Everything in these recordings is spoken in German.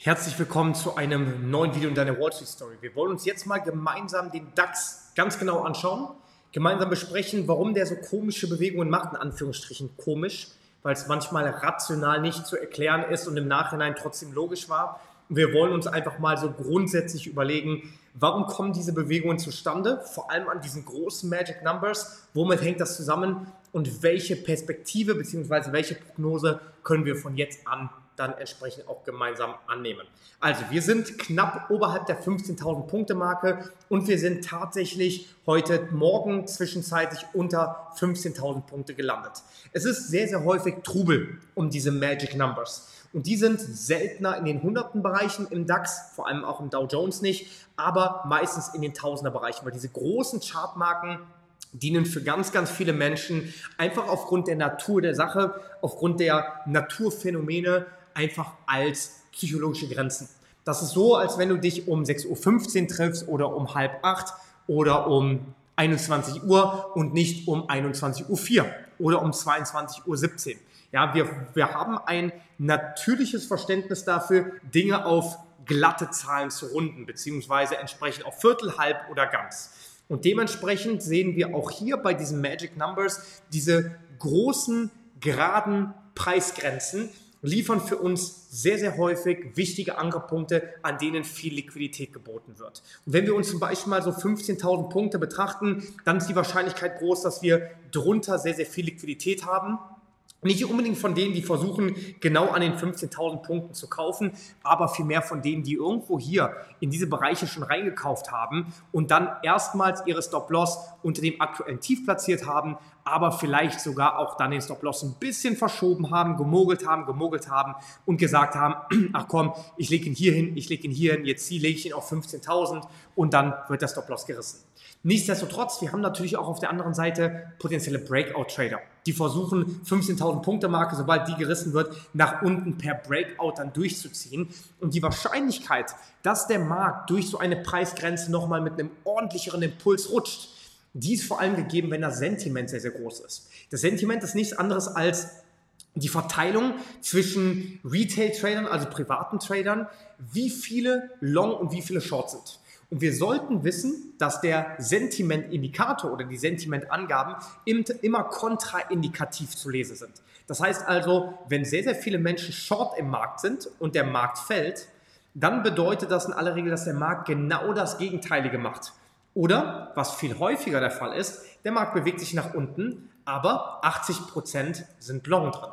Herzlich willkommen zu einem neuen Video in deiner Wall Street Story. Wir wollen uns jetzt mal gemeinsam den DAX ganz genau anschauen, gemeinsam besprechen, warum der so komische Bewegungen macht, in Anführungsstrichen komisch, weil es manchmal rational nicht zu erklären ist und im Nachhinein trotzdem logisch war. Wir wollen uns einfach mal so grundsätzlich überlegen, warum kommen diese Bewegungen zustande, vor allem an diesen großen Magic Numbers, womit hängt das zusammen und welche Perspektive bzw. welche Prognose können wir von jetzt an dann entsprechend auch gemeinsam annehmen. Also wir sind knapp oberhalb der 15.000 Punkte Marke und wir sind tatsächlich heute Morgen zwischenzeitlich unter 15.000 Punkte gelandet. Es ist sehr, sehr häufig Trubel um diese Magic Numbers. Und die sind seltener in den hunderten Bereichen im DAX, vor allem auch im Dow Jones nicht, aber meistens in den Tausender Bereichen, weil diese großen Chartmarken dienen für ganz, ganz viele Menschen einfach aufgrund der Natur der Sache, aufgrund der Naturphänomene einfach als psychologische Grenzen. Das ist so, als wenn du dich um 6.15 Uhr triffst oder um halb acht oder um 21 Uhr und nicht um 21.04 Uhr oder um 22.17 Uhr. Ja, wir, wir haben ein natürliches Verständnis dafür, Dinge auf glatte Zahlen zu runden, beziehungsweise entsprechend auf Viertel, halb oder ganz. Und dementsprechend sehen wir auch hier bei diesen Magic Numbers diese großen, geraden Preisgrenzen, liefern für uns sehr, sehr häufig wichtige Ankerpunkte, an denen viel Liquidität geboten wird. Und wenn wir uns zum Beispiel mal so 15.000 Punkte betrachten, dann ist die Wahrscheinlichkeit groß, dass wir drunter sehr, sehr viel Liquidität haben nicht unbedingt von denen, die versuchen, genau an den 15.000 Punkten zu kaufen, aber vielmehr von denen, die irgendwo hier in diese Bereiche schon reingekauft haben und dann erstmals ihre Stop-Loss unter dem aktuellen Tief platziert haben, aber vielleicht sogar auch dann den Stop-Loss ein bisschen verschoben haben, gemogelt haben, gemogelt haben und gesagt haben, ach komm, ich lege ihn hier hin, ich lege ihn hier hin, jetzt lege ich ihn auf 15.000 und dann wird der Stop-Loss gerissen. Nichtsdestotrotz, wir haben natürlich auch auf der anderen Seite potenzielle Breakout-Trader, die versuchen, 15.000 Punkte Marke, sobald die gerissen wird, nach unten per Breakout dann durchzuziehen. Und die Wahrscheinlichkeit, dass der Markt durch so eine Preisgrenze nochmal mit einem ordentlicheren Impuls rutscht, die ist vor allem gegeben, wenn das Sentiment sehr, sehr groß ist. Das Sentiment ist nichts anderes als die Verteilung zwischen Retail-Tradern, also privaten Tradern, wie viele Long und wie viele Short sind. Und wir sollten wissen, dass der Sentimentindikator oder die Sentimentangaben immer kontraindikativ zu lesen sind. Das heißt also, wenn sehr, sehr viele Menschen short im Markt sind und der Markt fällt, dann bedeutet das in aller Regel, dass der Markt genau das Gegenteilige macht. Oder, was viel häufiger der Fall ist, der Markt bewegt sich nach unten, aber 80% sind long drin.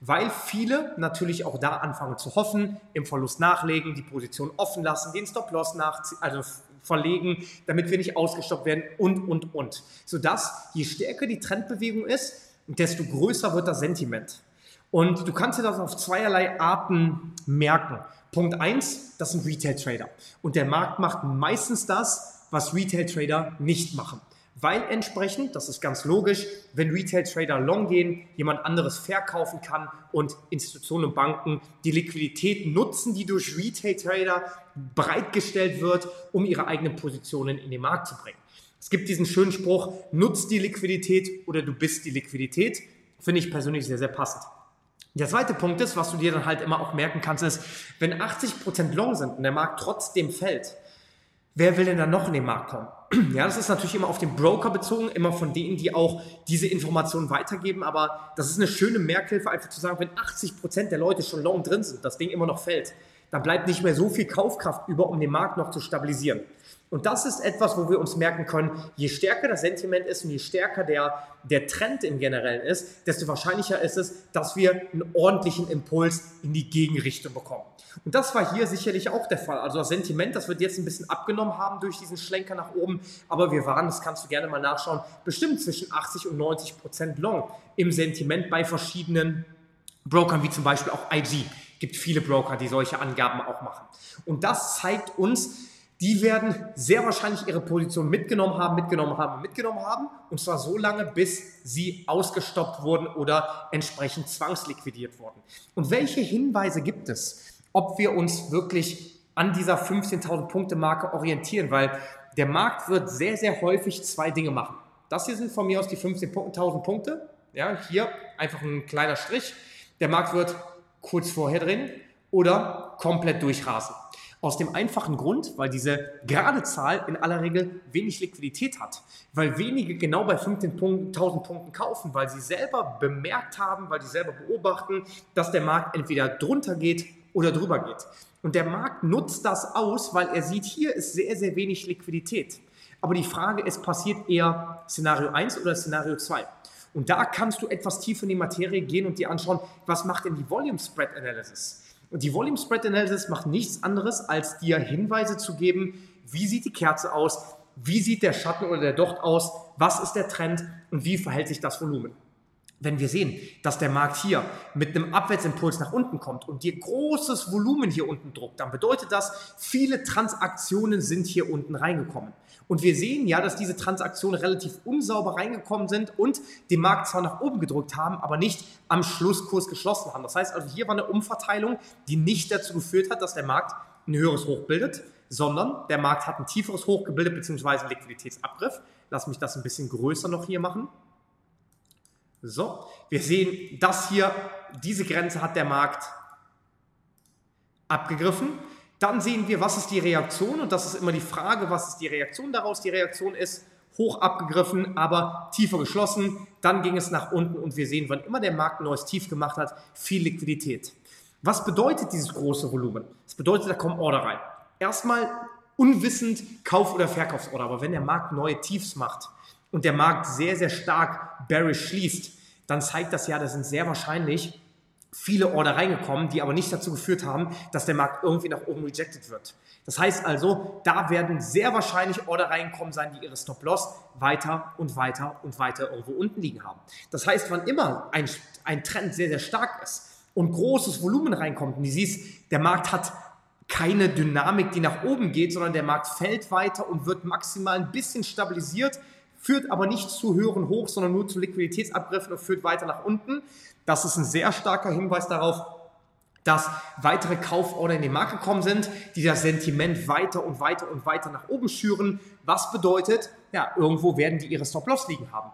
Weil viele natürlich auch da anfangen zu hoffen, im Verlust nachlegen, die Position offen lassen, den Stop-Loss nach, also verlegen, damit wir nicht ausgestoppt werden und, und, und. Sodass je stärker die Trendbewegung ist, desto größer wird das Sentiment. Und du kannst dir das auf zweierlei Arten merken. Punkt eins, das sind Retail-Trader. Und der Markt macht meistens das, was Retail-Trader nicht machen. Weil entsprechend, das ist ganz logisch, wenn Retail-Trader long gehen, jemand anderes verkaufen kann und Institutionen und Banken die Liquidität nutzen, die durch Retail-Trader bereitgestellt wird, um ihre eigenen Positionen in den Markt zu bringen. Es gibt diesen schönen Spruch, nutz die Liquidität oder du bist die Liquidität. Finde ich persönlich sehr, sehr passend. Der zweite Punkt ist, was du dir dann halt immer auch merken kannst, ist, wenn 80% long sind und der Markt trotzdem fällt, wer will denn dann noch in den Markt kommen? Ja, das ist natürlich immer auf den Broker bezogen, immer von denen, die auch diese Informationen weitergeben, aber das ist eine schöne Merkhilfe, einfach zu sagen, wenn 80% der Leute schon long drin sind, das Ding immer noch fällt, dann bleibt nicht mehr so viel Kaufkraft über, um den Markt noch zu stabilisieren. Und das ist etwas, wo wir uns merken können, je stärker das Sentiment ist und je stärker der, der Trend im Generellen ist, desto wahrscheinlicher ist es, dass wir einen ordentlichen Impuls in die Gegenrichtung bekommen. Und das war hier sicherlich auch der Fall. Also das Sentiment, das wird jetzt ein bisschen abgenommen haben durch diesen Schlenker nach oben, aber wir waren, das kannst du gerne mal nachschauen, bestimmt zwischen 80 und 90 Prozent long im Sentiment bei verschiedenen Brokern, wie zum Beispiel auch IG. Gibt viele Broker, die solche Angaben auch machen. Und das zeigt uns, die werden sehr wahrscheinlich ihre Position mitgenommen haben, mitgenommen haben, mitgenommen haben. Und zwar so lange, bis sie ausgestoppt wurden oder entsprechend zwangsliquidiert wurden. Und welche Hinweise gibt es, ob wir uns wirklich an dieser 15.000 Punkte Marke orientieren? Weil der Markt wird sehr, sehr häufig zwei Dinge machen. Das hier sind von mir aus die 15.000 Punkte. Ja, hier einfach ein kleiner Strich. Der Markt wird kurz vorher drehen oder komplett durchrasen. Aus dem einfachen Grund, weil diese gerade Zahl in aller Regel wenig Liquidität hat. Weil wenige genau bei 15.000 Punkten kaufen, weil sie selber bemerkt haben, weil sie selber beobachten, dass der Markt entweder drunter geht oder drüber geht. Und der Markt nutzt das aus, weil er sieht, hier ist sehr, sehr wenig Liquidität. Aber die Frage ist, passiert eher Szenario 1 oder Szenario 2? Und da kannst du etwas tiefer in die Materie gehen und dir anschauen, was macht denn die Volume Spread Analysis? Und die Volume Spread Analysis macht nichts anderes, als dir Hinweise zu geben, wie sieht die Kerze aus, wie sieht der Schatten oder der Docht aus, was ist der Trend und wie verhält sich das Volumen. Wenn wir sehen, dass der Markt hier mit einem Abwärtsimpuls nach unten kommt und dir großes Volumen hier unten druckt, dann bedeutet das, viele Transaktionen sind hier unten reingekommen. Und wir sehen ja, dass diese Transaktionen relativ unsauber reingekommen sind und den Markt zwar nach oben gedrückt haben, aber nicht am Schlusskurs geschlossen haben. Das heißt also, hier war eine Umverteilung, die nicht dazu geführt hat, dass der Markt ein höheres Hoch bildet, sondern der Markt hat ein tieferes Hoch gebildet, beziehungsweise einen Liquiditätsabriff. Lass mich das ein bisschen größer noch hier machen. So, wir sehen, das hier, diese Grenze hat der Markt abgegriffen. Dann sehen wir, was ist die Reaktion und das ist immer die Frage, was ist die Reaktion daraus? Die Reaktion ist hoch abgegriffen, aber tiefer geschlossen. Dann ging es nach unten und wir sehen, wann immer der Markt ein neues Tief gemacht hat, viel Liquidität. Was bedeutet dieses große Volumen? Das bedeutet, da kommen Order rein. Erstmal unwissend Kauf- oder Verkaufsorder, aber wenn der Markt neue Tiefs macht, und der Markt sehr, sehr stark bearish schließt, dann zeigt das ja, das sind sehr wahrscheinlich viele Order reingekommen, die aber nicht dazu geführt haben, dass der Markt irgendwie nach oben rejected wird. Das heißt also, da werden sehr wahrscheinlich Order reinkommen sein, die ihre Stop-Loss weiter und weiter und weiter irgendwo unten liegen haben. Das heißt, wann immer ein, ein Trend sehr, sehr stark ist und großes Volumen reinkommt und du siehst, der Markt hat keine Dynamik, die nach oben geht, sondern der Markt fällt weiter und wird maximal ein bisschen stabilisiert, führt aber nicht zu höheren Hoch, sondern nur zu Liquiditätsabriffen und führt weiter nach unten. Das ist ein sehr starker Hinweis darauf, dass weitere Kauforder in den Markt gekommen sind, die das Sentiment weiter und weiter und weiter nach oben schüren. Was bedeutet, ja, irgendwo werden die ihre Stop-Loss liegen haben.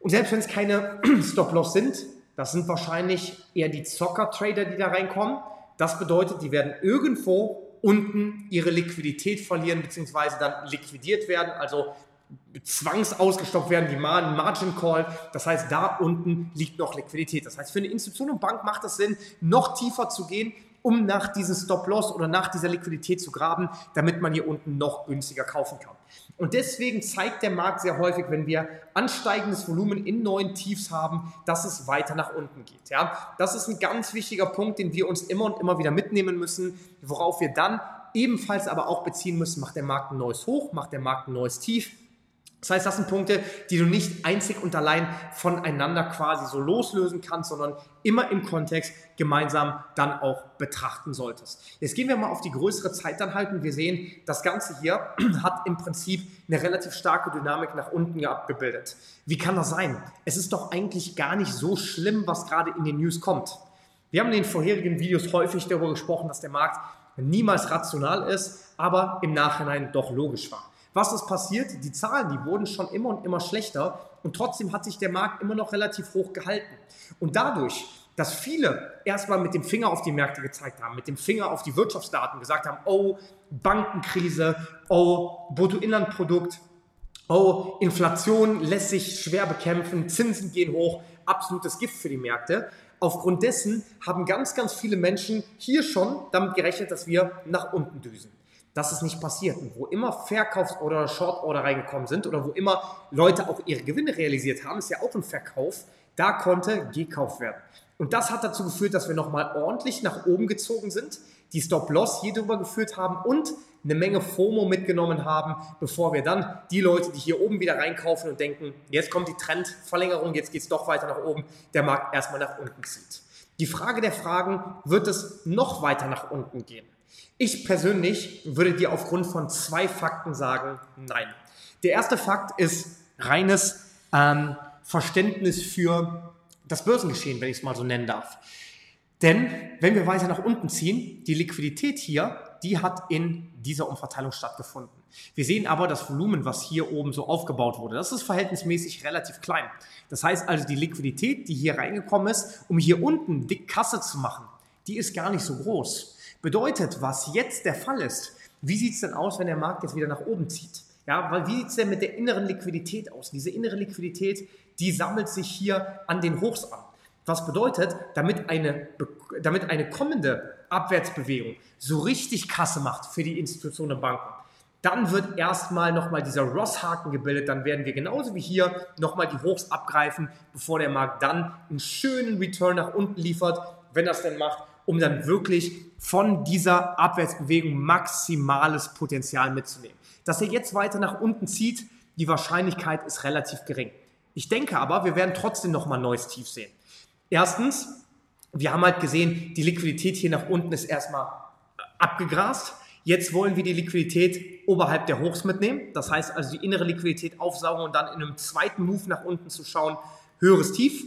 Und selbst wenn es keine Stop-Loss sind, das sind wahrscheinlich eher die Zocker-Trader, die da reinkommen. Das bedeutet, die werden irgendwo unten ihre Liquidität verlieren, beziehungsweise dann liquidiert werden, also zwangsausgestoppt werden, die Margin Call. Das heißt, da unten liegt noch Liquidität. Das heißt, für eine Institution und Bank macht es Sinn, noch tiefer zu gehen, um nach diesem Stop-Loss oder nach dieser Liquidität zu graben, damit man hier unten noch günstiger kaufen kann. Und deswegen zeigt der Markt sehr häufig, wenn wir ansteigendes Volumen in neuen Tiefs haben, dass es weiter nach unten geht. Ja? Das ist ein ganz wichtiger Punkt, den wir uns immer und immer wieder mitnehmen müssen, worauf wir dann ebenfalls aber auch beziehen müssen, macht der Markt ein neues Hoch, macht der Markt ein neues Tief das heißt, das sind Punkte, die du nicht einzig und allein voneinander quasi so loslösen kannst, sondern immer im Kontext gemeinsam dann auch betrachten solltest. Jetzt gehen wir mal auf die größere Zeit dann halten. Wir sehen, das Ganze hier hat im Prinzip eine relativ starke Dynamik nach unten abgebildet. Wie kann das sein? Es ist doch eigentlich gar nicht so schlimm, was gerade in den News kommt. Wir haben in den vorherigen Videos häufig darüber gesprochen, dass der Markt niemals rational ist, aber im Nachhinein doch logisch war. Was ist passiert? Die Zahlen, die wurden schon immer und immer schlechter und trotzdem hat sich der Markt immer noch relativ hoch gehalten. Und dadurch, dass viele erstmal mit dem Finger auf die Märkte gezeigt haben, mit dem Finger auf die Wirtschaftsdaten gesagt haben, oh, Bankenkrise, oh, Bruttoinlandprodukt, oh, Inflation lässt sich schwer bekämpfen, Zinsen gehen hoch, absolutes Gift für die Märkte. Aufgrund dessen haben ganz, ganz viele Menschen hier schon damit gerechnet, dass wir nach unten düsen. Das ist nicht passiert. Und wo immer Verkaufs- oder Short-Order reingekommen sind oder wo immer Leute auch ihre Gewinne realisiert haben, ist ja auch ein Verkauf, da konnte gekauft werden. Und das hat dazu geführt, dass wir nochmal ordentlich nach oben gezogen sind, die Stop-Loss hier drüber geführt haben und eine Menge FOMO mitgenommen haben, bevor wir dann die Leute, die hier oben wieder reinkaufen und denken, jetzt kommt die Trendverlängerung, jetzt geht es doch weiter nach oben, der Markt erstmal nach unten zieht. Die Frage der Fragen, wird es noch weiter nach unten gehen? Ich persönlich würde dir aufgrund von zwei Fakten sagen, nein. Der erste Fakt ist reines ähm, Verständnis für das Börsengeschehen, wenn ich es mal so nennen darf. Denn wenn wir weiter nach unten ziehen, die Liquidität hier, die hat in dieser Umverteilung stattgefunden. Wir sehen aber das Volumen, was hier oben so aufgebaut wurde. Das ist verhältnismäßig relativ klein. Das heißt also, die Liquidität, die hier reingekommen ist, um hier unten dick Kasse zu machen, die ist gar nicht so groß. Bedeutet, was jetzt der Fall ist, wie sieht es denn aus, wenn der Markt jetzt wieder nach oben zieht? Ja, weil wie sieht es denn mit der inneren Liquidität aus? Diese innere Liquidität, die sammelt sich hier an den Hochs an. Was bedeutet, damit eine, damit eine kommende Abwärtsbewegung so richtig Kasse macht für die Institutionen und Banken, dann wird erstmal nochmal dieser Ross-Haken gebildet, dann werden wir genauso wie hier nochmal die Hochs abgreifen, bevor der Markt dann einen schönen Return nach unten liefert, wenn das denn macht, um dann wirklich von dieser Abwärtsbewegung maximales Potenzial mitzunehmen. Dass er jetzt weiter nach unten zieht, die Wahrscheinlichkeit ist relativ gering. Ich denke aber, wir werden trotzdem nochmal neues Tief sehen. Erstens, wir haben halt gesehen, die Liquidität hier nach unten ist erstmal abgegrast. Jetzt wollen wir die Liquidität oberhalb der Hochs mitnehmen. Das heißt also die innere Liquidität aufsaugen und dann in einem zweiten Move nach unten zu schauen, höheres Tief.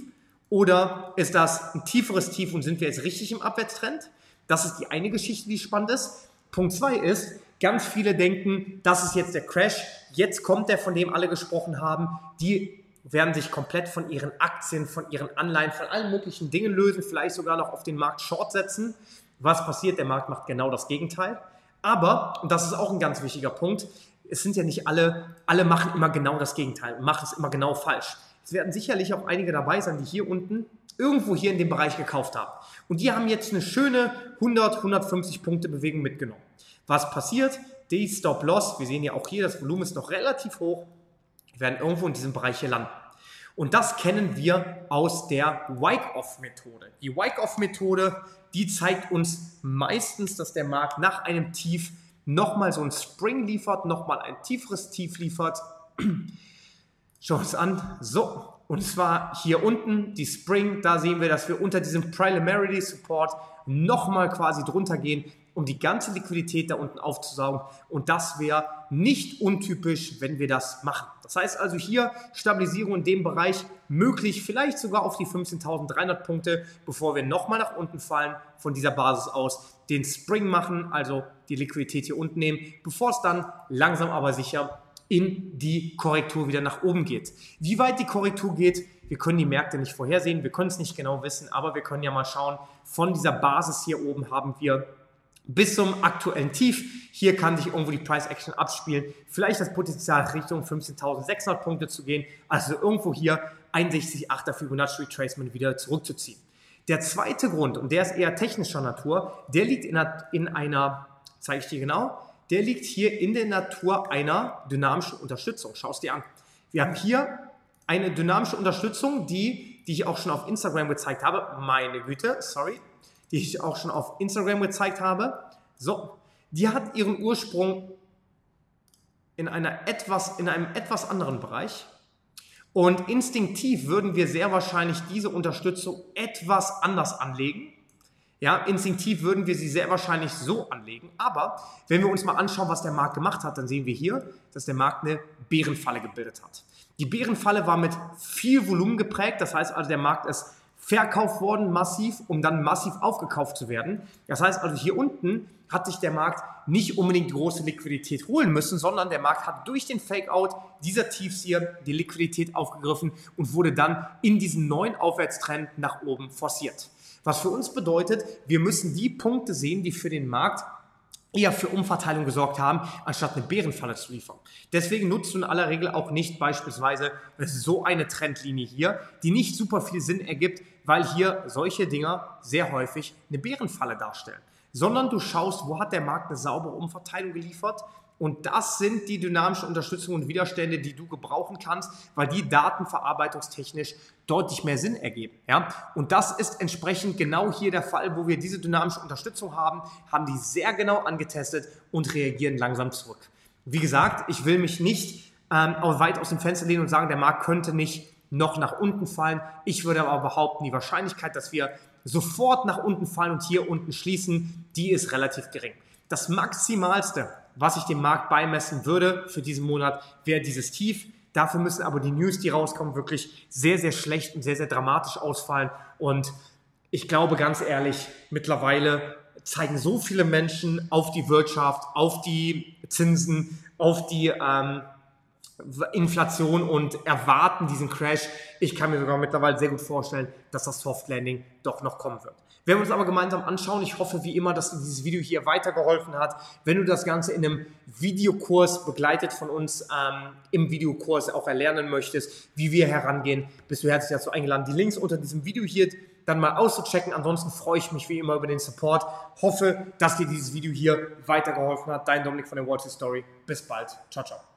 Oder ist das ein tieferes Tief und sind wir jetzt richtig im Abwärtstrend? Das ist die eine Geschichte, die spannend ist. Punkt zwei ist, ganz viele denken, das ist jetzt der Crash. Jetzt kommt der, von dem alle gesprochen haben. Die werden sich komplett von ihren Aktien, von ihren Anleihen, von allen möglichen Dingen lösen, vielleicht sogar noch auf den Markt Short setzen. Was passiert? Der Markt macht genau das Gegenteil. Aber, und das ist auch ein ganz wichtiger Punkt, es sind ja nicht alle, alle machen immer genau das Gegenteil, machen es immer genau falsch. Es werden sicherlich auch einige dabei sein, die hier unten irgendwo hier in dem Bereich gekauft haben. Und die haben jetzt eine schöne 100, 150 Punkte Bewegung mitgenommen. Was passiert? Die Stop-Loss, wir sehen ja auch hier, das Volumen ist noch relativ hoch, werden irgendwo in diesem Bereich hier landen. Und das kennen wir aus der Wyckoff-Methode. Die Wyckoff-Methode, die zeigt uns meistens, dass der Markt nach einem Tief nochmal so ein Spring liefert, nochmal ein tieferes Tief liefert. Schau uns an. So, und zwar hier unten die Spring, da sehen wir, dass wir unter diesem Preliminary Support nochmal quasi drunter gehen um die ganze Liquidität da unten aufzusaugen. Und das wäre nicht untypisch, wenn wir das machen. Das heißt also hier Stabilisierung in dem Bereich möglich, vielleicht sogar auf die 15.300 Punkte, bevor wir nochmal nach unten fallen, von dieser Basis aus den Spring machen, also die Liquidität hier unten nehmen, bevor es dann langsam aber sicher in die Korrektur wieder nach oben geht. Wie weit die Korrektur geht, wir können die Märkte nicht vorhersehen, wir können es nicht genau wissen, aber wir können ja mal schauen, von dieser Basis hier oben haben wir bis zum aktuellen Tief. Hier kann sich irgendwo die Price Action abspielen. Vielleicht das Potenzial Richtung 15.600 Punkte zu gehen. Also irgendwo hier 61,8er Fibonacci Retracement wieder zurückzuziehen. Der zweite Grund, und der ist eher technischer Natur, der liegt in einer, in einer zeige ich dir genau, der liegt hier in der Natur einer dynamischen Unterstützung. Schau es dir an. Wir haben hier eine dynamische Unterstützung, die, die ich auch schon auf Instagram gezeigt habe. Meine Güte, sorry, die ich auch schon auf Instagram gezeigt habe. So, die hat ihren Ursprung in, einer etwas, in einem etwas anderen Bereich. Und instinktiv würden wir sehr wahrscheinlich diese Unterstützung etwas anders anlegen. Ja, instinktiv würden wir sie sehr wahrscheinlich so anlegen. Aber wenn wir uns mal anschauen, was der Markt gemacht hat, dann sehen wir hier, dass der Markt eine Bärenfalle gebildet hat. Die Bärenfalle war mit viel Volumen geprägt. Das heißt also, der Markt ist verkauft worden, massiv, um dann massiv aufgekauft zu werden. Das heißt also, hier unten hat sich der Markt nicht unbedingt große Liquidität holen müssen, sondern der Markt hat durch den Fake-out dieser Tiefs hier die Liquidität aufgegriffen und wurde dann in diesen neuen Aufwärtstrend nach oben forciert. Was für uns bedeutet, wir müssen die Punkte sehen, die für den Markt eher für Umverteilung gesorgt haben, anstatt eine Bärenfalle zu liefern. Deswegen nutzt du in aller Regel auch nicht beispielsweise so eine Trendlinie hier, die nicht super viel Sinn ergibt, weil hier solche Dinger sehr häufig eine Bärenfalle darstellen. Sondern du schaust, wo hat der Markt eine saubere Umverteilung geliefert und das sind die dynamischen Unterstützungen und Widerstände, die du gebrauchen kannst, weil die datenverarbeitungstechnisch deutlich mehr Sinn ergeben. Ja? Und das ist entsprechend genau hier der Fall, wo wir diese dynamische Unterstützung haben, haben die sehr genau angetestet und reagieren langsam zurück. Wie gesagt, ich will mich nicht ähm, weit aus dem Fenster lehnen und sagen, der Markt könnte nicht noch nach unten fallen. Ich würde aber behaupten, die Wahrscheinlichkeit, dass wir sofort nach unten fallen und hier unten schließen, die ist relativ gering. Das Maximalste, was ich dem Markt beimessen würde für diesen Monat, wäre dieses Tief. Dafür müssen aber die News, die rauskommen, wirklich sehr, sehr schlecht und sehr, sehr dramatisch ausfallen. Und ich glaube ganz ehrlich, mittlerweile zeigen so viele Menschen auf die Wirtschaft, auf die Zinsen, auf die ähm, Inflation und erwarten diesen Crash. Ich kann mir sogar mittlerweile sehr gut vorstellen, dass das Soft Landing doch noch kommen wird. Werden wir uns aber gemeinsam anschauen. Ich hoffe wie immer, dass dir dieses Video hier weitergeholfen hat. Wenn du das Ganze in einem Videokurs begleitet von uns ähm, im Videokurs auch erlernen möchtest, wie wir herangehen, bist du herzlich dazu eingeladen, die Links unter diesem Video hier dann mal auszuchecken. Ansonsten freue ich mich wie immer über den Support. Hoffe, dass dir dieses Video hier weitergeholfen hat. Dein Dominik von der Street Story. Bis bald. Ciao, ciao.